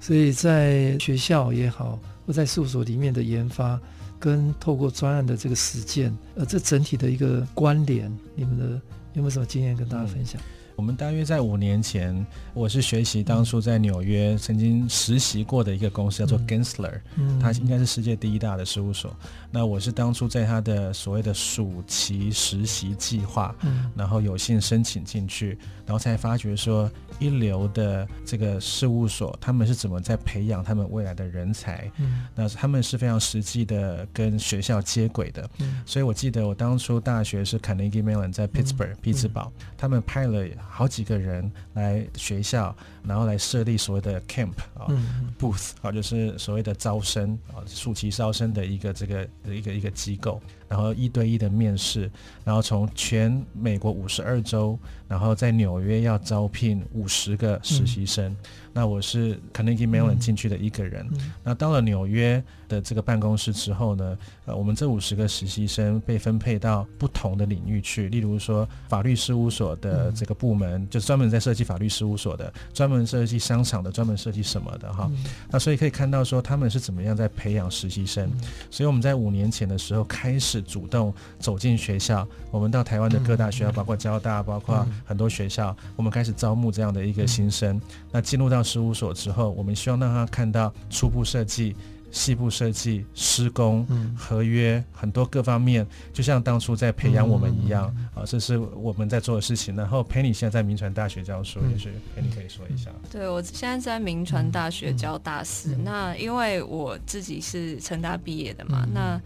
A: 所以在学校也好，或在事务所里面的研发，跟透过专案的这个实践，呃，这整体的一个关联，你们的有没有什么经验跟大家分享？
C: 我们大约在五年前，我是学习当初在纽约曾经实习过的一个公司，叫做 Gensler，它应该是世界第一大的事务所。那我是当初在他的所谓的暑期实习计划，然后有幸申请进去，然后才发觉说一流的这个事务所，他们是怎么在培养他们未来的人才。嗯那他们是非常实际的跟学校接轨的。嗯所以我记得我当初大学是 Carnegie Mellon 在 Pittsburgh 匹兹堡，他们派了。好几个人来学校，然后来设立所谓的 camp 啊、嗯、booth 啊，就是所谓的招生啊，暑期招生的一个这个一个一个机构，然后一对一的面试，然后从全美国五十二州，然后在纽约要招聘五十个实习生。那我是 Carnegie Mellon 进去的一个人。嗯、那到了纽约的这个办公室之后呢，呃，我们这五十个实习生被分配到不同的领域去，例如说法律事务所的这个部门，嗯、就是专门在设计法律事务所的，专门设计商场的，专门设计什么的哈。嗯、那所以可以看到说他们是怎么样在培养实习生。嗯、所以我们在五年前的时候开始主动走进学校，我们到台湾的各大学校，包括交大，包括很多学校，我们开始招募这样的一个新生。那进入到事务所之后，我们希望让他看到初步设计，细部设计、施工、
A: 嗯
C: 合约很多各方面，就像当初在培养我们一样、
A: 嗯
C: 啊，这是我们在做的事情。然后 Penny 现在在民传大学教书，
A: 嗯
C: 也许 Penny 可以说一下。
B: 对，我现在在民传大学教大四，
A: 嗯
B: 那因为我自己是成大毕业的嘛，
A: 嗯
B: 那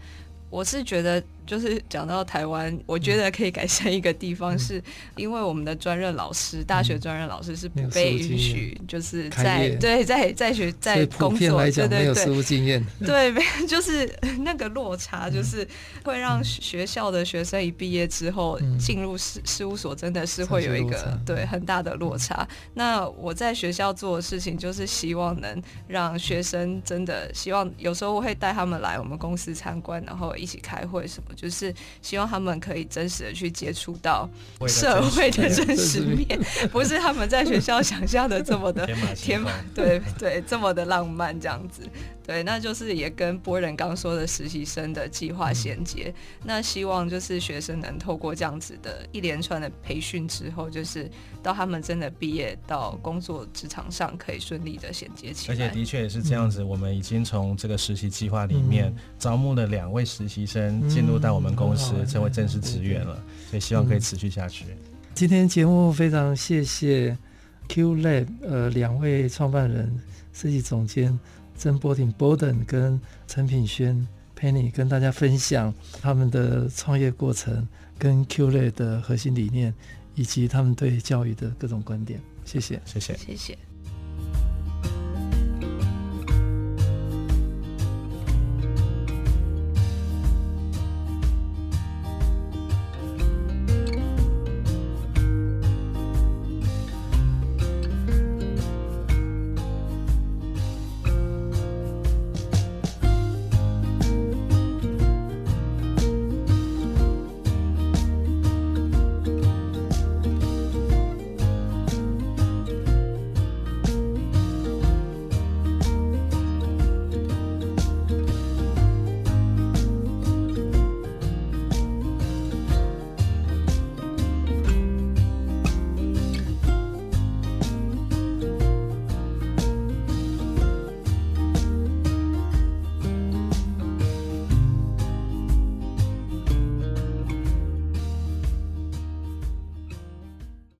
B: 我是觉得。就是讲到台湾，我觉得可以改善一个地方，是因为我们的专任老师，大学专任老师是不被允许，就是在对在在学在工作，对对对，
A: 没有实务经验，
B: 对，没就是那个落差，就是会让学校的学生一毕业之后进入事事务所，真的是会有一个对很大的落差。那我在学校做的事情，就是希望能让学生真的希望，有时候我会带他们来我们公司参观，然后一起开会什么。就是希望他们可以真实的去接触到社会的真实面，不是他们在学校想象的这么的 天马，对对，这么的浪漫这样子。对，那就是也跟波人刚说的实习生的计划衔接。那希望就是学生能透过这样子的一连串的培训之后，就是到他们真的毕业到工作职场上，可以顺利的衔接起来。
C: 而且的确也是这样子，我们已经从这个实习计划里面招募了两位实习生进入到我们公司，成为正式职员了。所以希望可以持续下去。
A: 今天节目非常谢谢 Q Lab 呃两位创办人、设计总监。曾博廷 Borden 跟陈品轩 Penny 跟大家分享他们的创业过程，跟 Q-Lab 的核心理念，以及他们对教育的各种观点。谢谢，
C: 谢谢，
B: 谢谢。